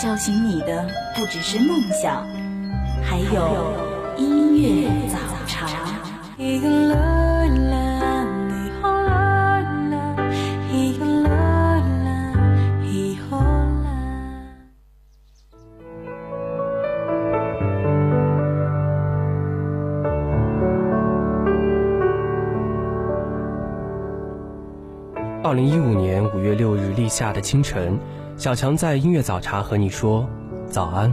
叫醒你的不只是梦想，还有音乐早茶。二零一五年五月六日立夏的清晨，小强在音乐早茶和你说早安。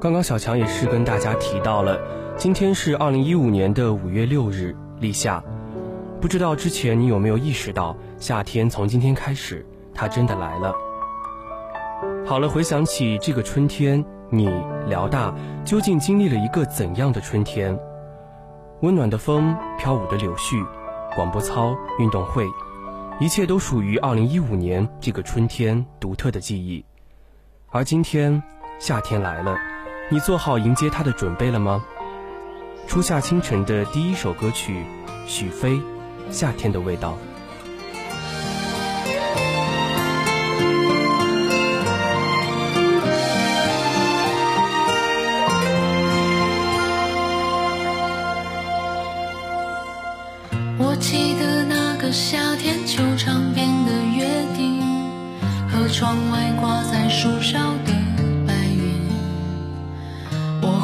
刚刚小强也是跟大家提到了，今天是二零一五年的五月六日立夏，不知道之前你有没有意识到，夏天从今天开始，它真的来了。好了，回想起这个春天，你辽大究竟经历了一个怎样的春天？温暖的风，飘舞的柳絮，广播操，运动会，一切都属于2015年这个春天独特的记忆。而今天，夏天来了，你做好迎接它的准备了吗？初夏清晨的第一首歌曲，许飞，《夏天的味道》。窗外挂在树梢的白云。我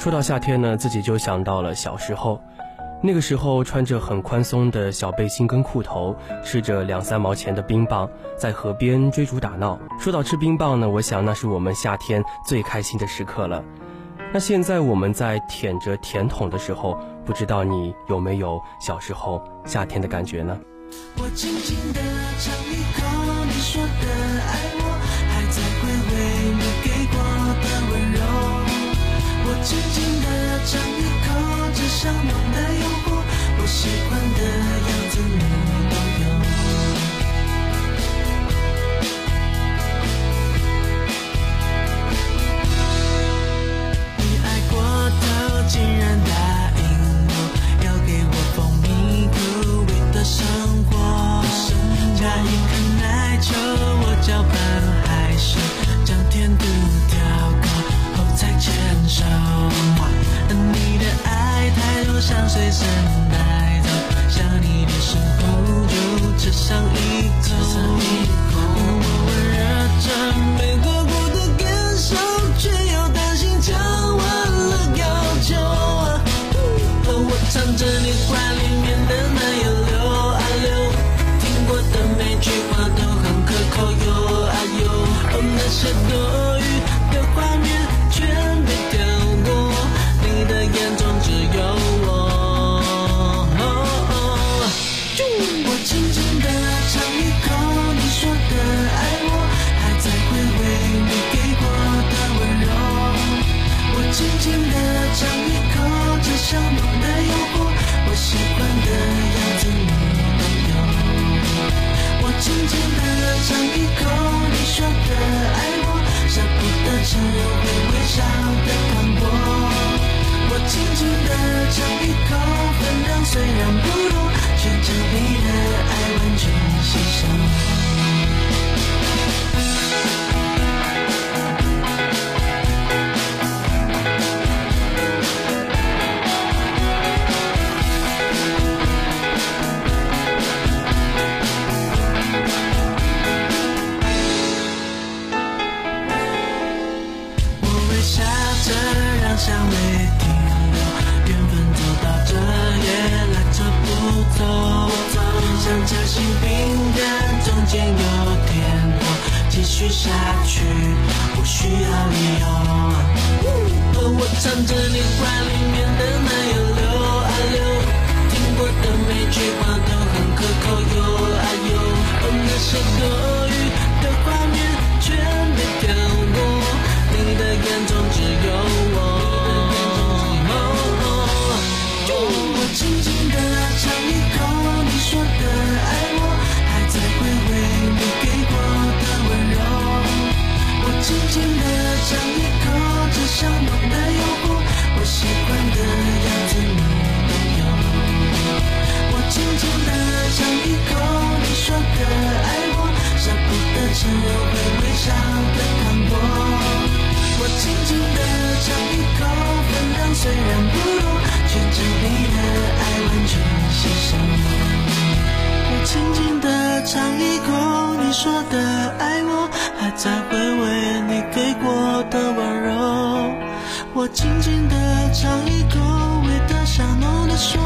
说到夏天呢，自己就想到了小时候，那个时候穿着很宽松的小背心跟裤头，吃着两三毛钱的冰棒，在河边追逐打闹。说到吃冰棒呢，我想那是我们夏天最开心的时刻了。那现在我们在舔着甜筒的时候，不知道你有没有小时候夏天的感觉呢？我轻轻地尝一口你说的竟然答应我，要给我蜂蜜口味的生活。加一颗奶球，我搅拌害羞，将甜度调高后才牵手。你的爱太多，想随身带走，想你的时候就吃上一口。我温热着去不需要理由。我唱着你怀里面的奶油溜啊溜，听过的每句话都很可口哟啊哟，哦那些多余的画面全我轻轻地尝一口这香浓的诱惑，我喜欢的样子你都有。我轻轻地尝一口你说的爱我，舍不得吃又会微笑的糖果。我轻轻地尝一口，分量虽然不多，却将你的爱完全吸收。我轻轻地尝一口你说的爱我，还在的温柔。我轻轻地尝一口，味道香浓的说，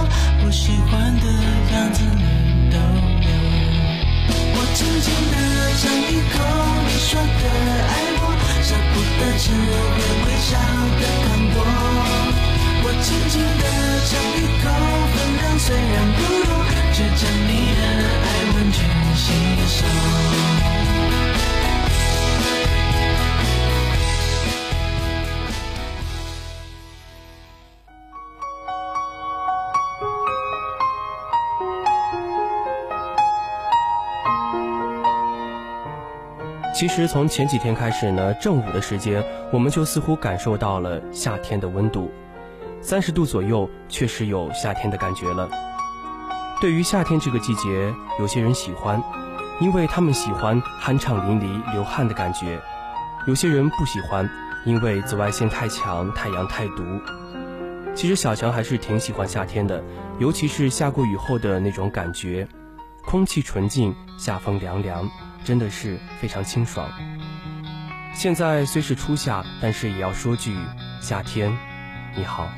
我喜欢的样子你都有。我轻轻地尝一口你说的爱我，舍不得吃会微笑的糖果。我轻轻地尝一口，分量虽然不多，却将你的爱完全吸收。其实从前几天开始呢，正午的时间，我们就似乎感受到了夏天的温度，三十度左右，确实有夏天的感觉了。对于夏天这个季节，有些人喜欢，因为他们喜欢酣畅淋漓、流汗的感觉；有些人不喜欢，因为紫外线太强，太阳太毒。其实小强还是挺喜欢夏天的，尤其是下过雨后的那种感觉，空气纯净，夏风凉凉，真的是非常清爽。现在虽是初夏，但是也要说句夏天，你好。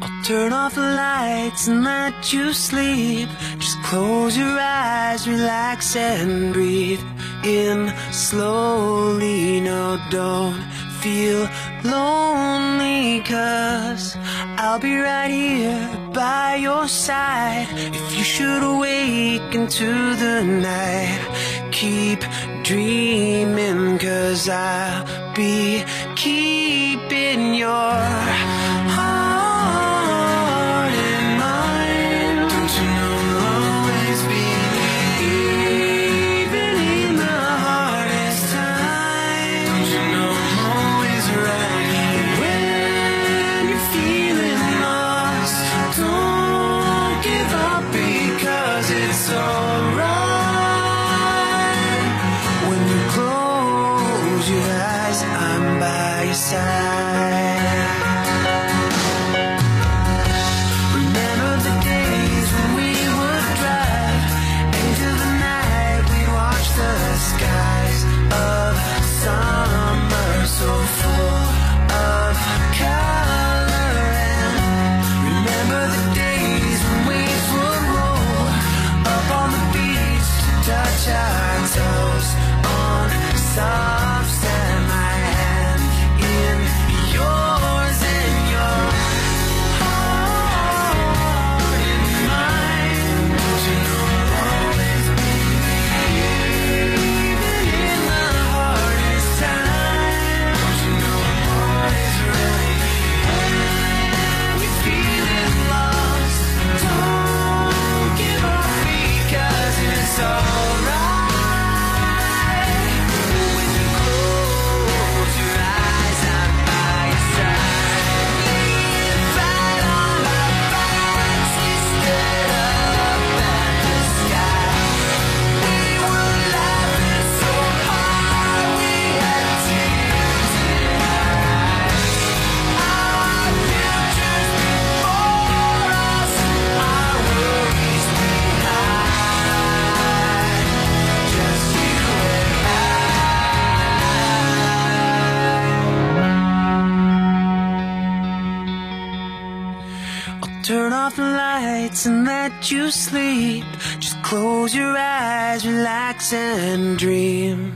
I'll turn off the lights and let you sleep. Just close your eyes, relax and breathe in slowly. No, don't feel lonely, cause I'll be right here by your side. If you should awake into the night, keep dreaming, cause I'll be keeping your you sleep. Just close your eyes, relax and dream.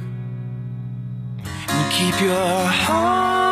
And keep your heart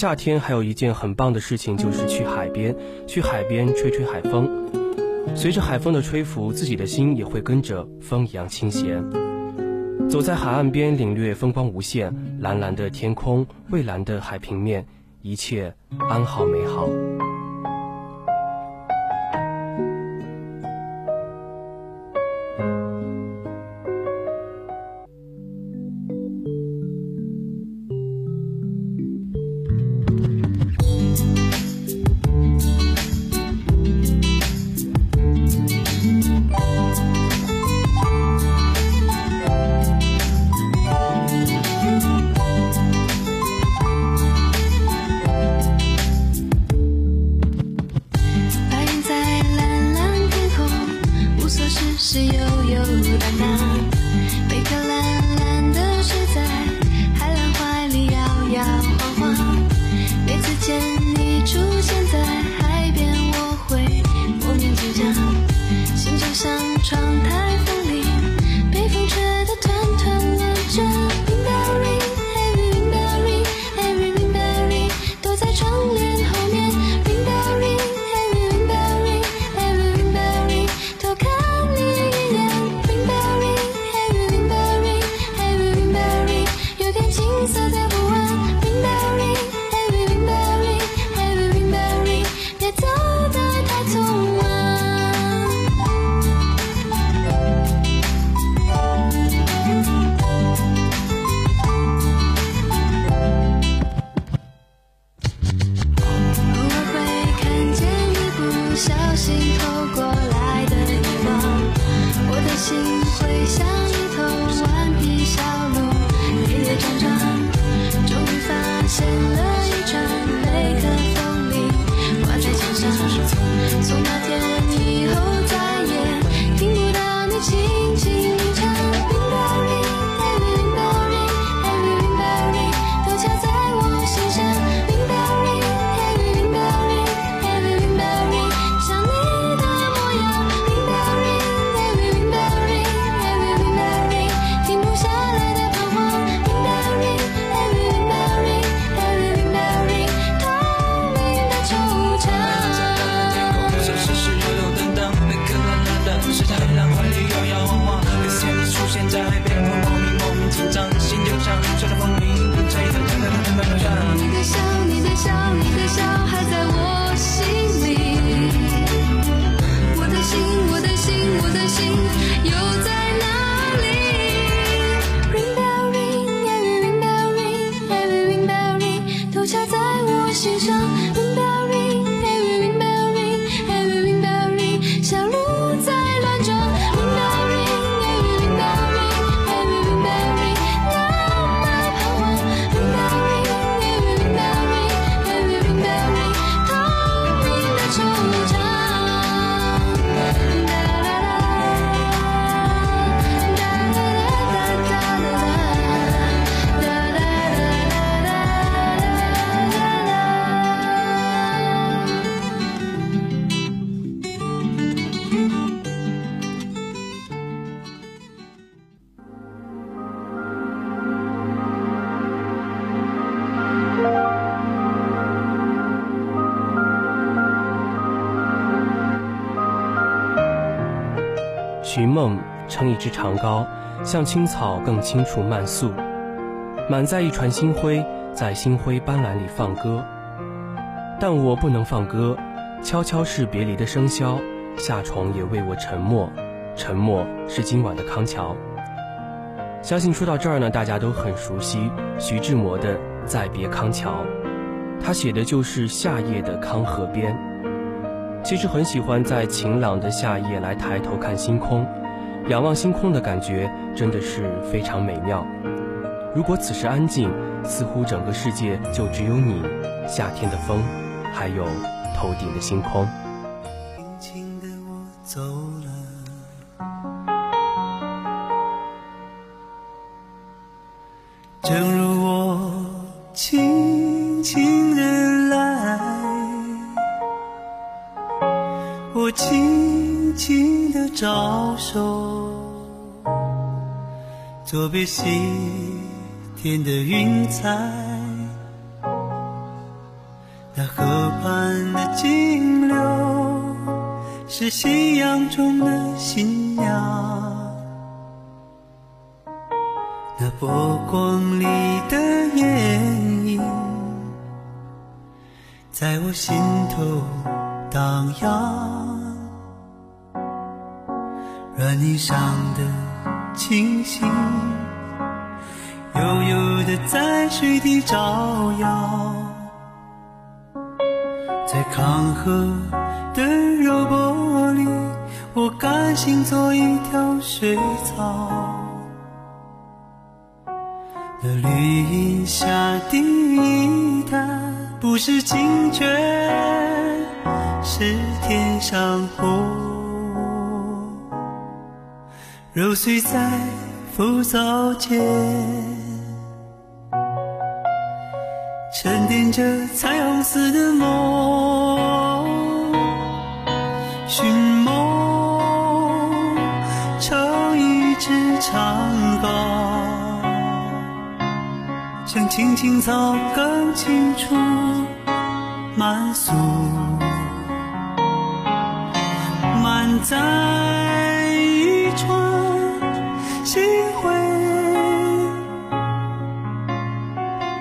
夏天还有一件很棒的事情，就是去海边，去海边吹吹海风。随着海风的吹拂，自己的心也会跟着风一样清闲。走在海岸边，领略风光无限，蓝蓝的天空，蔚蓝的海平面，一切安好美好。又在寻梦撑一支长篙，向青草更青处漫溯，满载一船星辉，在星辉斑斓里放歌。但我不能放歌，悄悄是别离的笙箫，夏虫也为我沉默，沉默是今晚的康桥。相信说到这儿呢，大家都很熟悉徐志摩的《再别康桥》，他写的就是夏夜的康河边。其实很喜欢在晴朗的夏夜来抬头看星空，仰望星空的感觉真的是非常美妙。如果此时安静，似乎整个世界就只有你、夏天的风，还有头顶的星空。轻轻的我走了，正如我轻招手，作别西天的云彩。那河畔的金柳是夕阳中的新娘，那波光里的艳影在我心头荡漾，软泥上的清醒悠悠的在水底招摇。在康河的柔波里，我甘心做一条水草。那绿荫下的它，不是清泉，是天上虹。揉碎在浮藻间。沉淀着彩虹似的梦，寻梦成一支长篙，像青青草更青处满溯，满载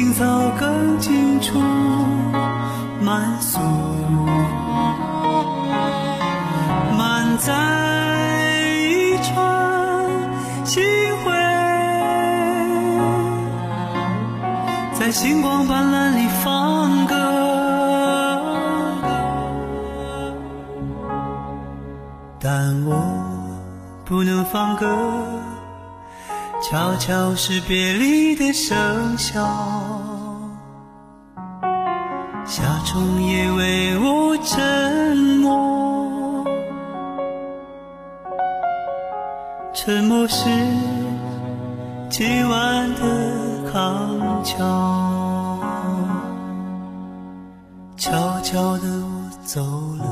像青青草更青处满溯，满载一船星辉，在星光斑斓里放歌。但我不能放歌，悄悄是别离的笙箫，沉默是今晚的康桥，悄悄的我走了。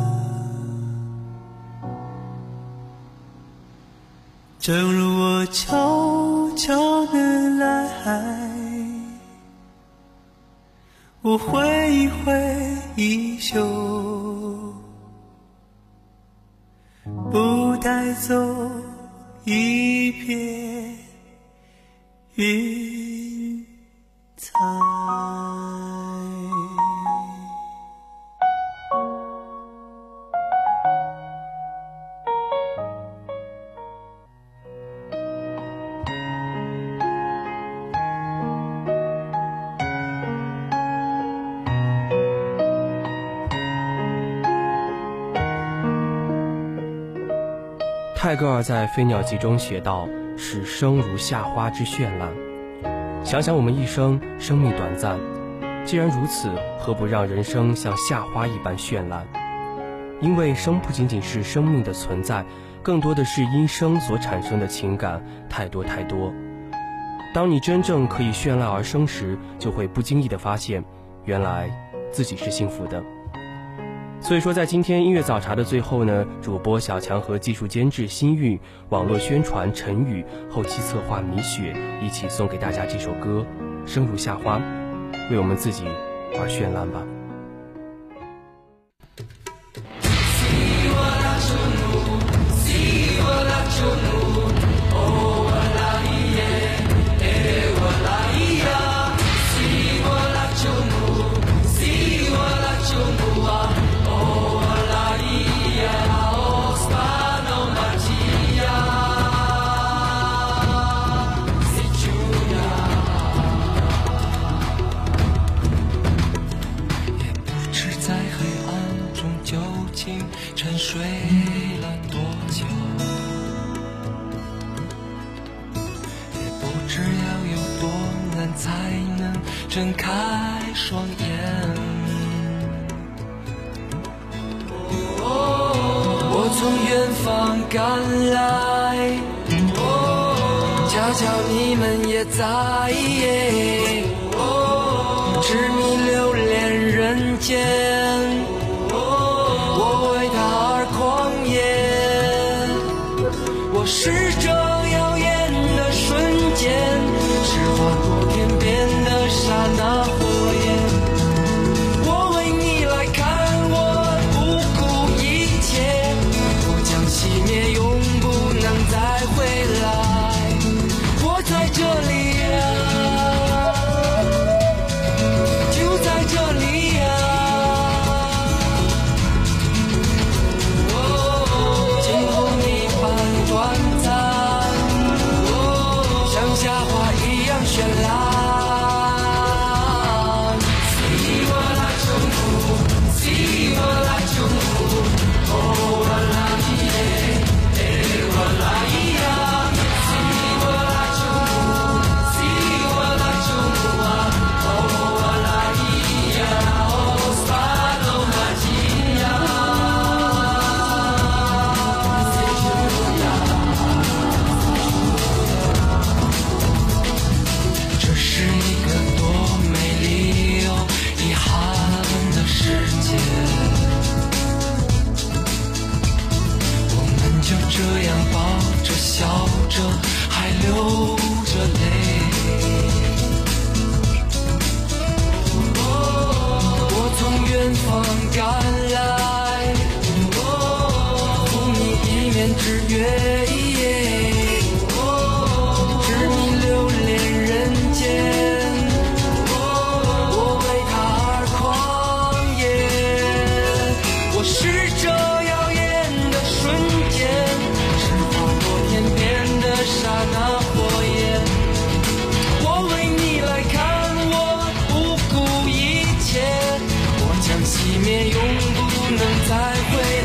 正如我悄悄的来，我挥一挥衣袖，不带走一片云泰戈尔在《飞鸟集》中写道：“使生如夏花之绚烂。”想想我们一生，生命短暂，既然如此，何不让人生像夏花一般绚烂？因为生不仅仅是生命的存在，更多的是因生所产生的情感，太多太多。当你真正可以绚烂而生时，就会不经意的发现，原来自己是幸福的。所以说，在今天音乐早茶的最后呢，主播小强和技术监制新玉、网络宣传陈宇、后期策划米雪一起送给大家这首歌《生如夏花》，为我们自己而绚烂吧。也熄灭，永不能再回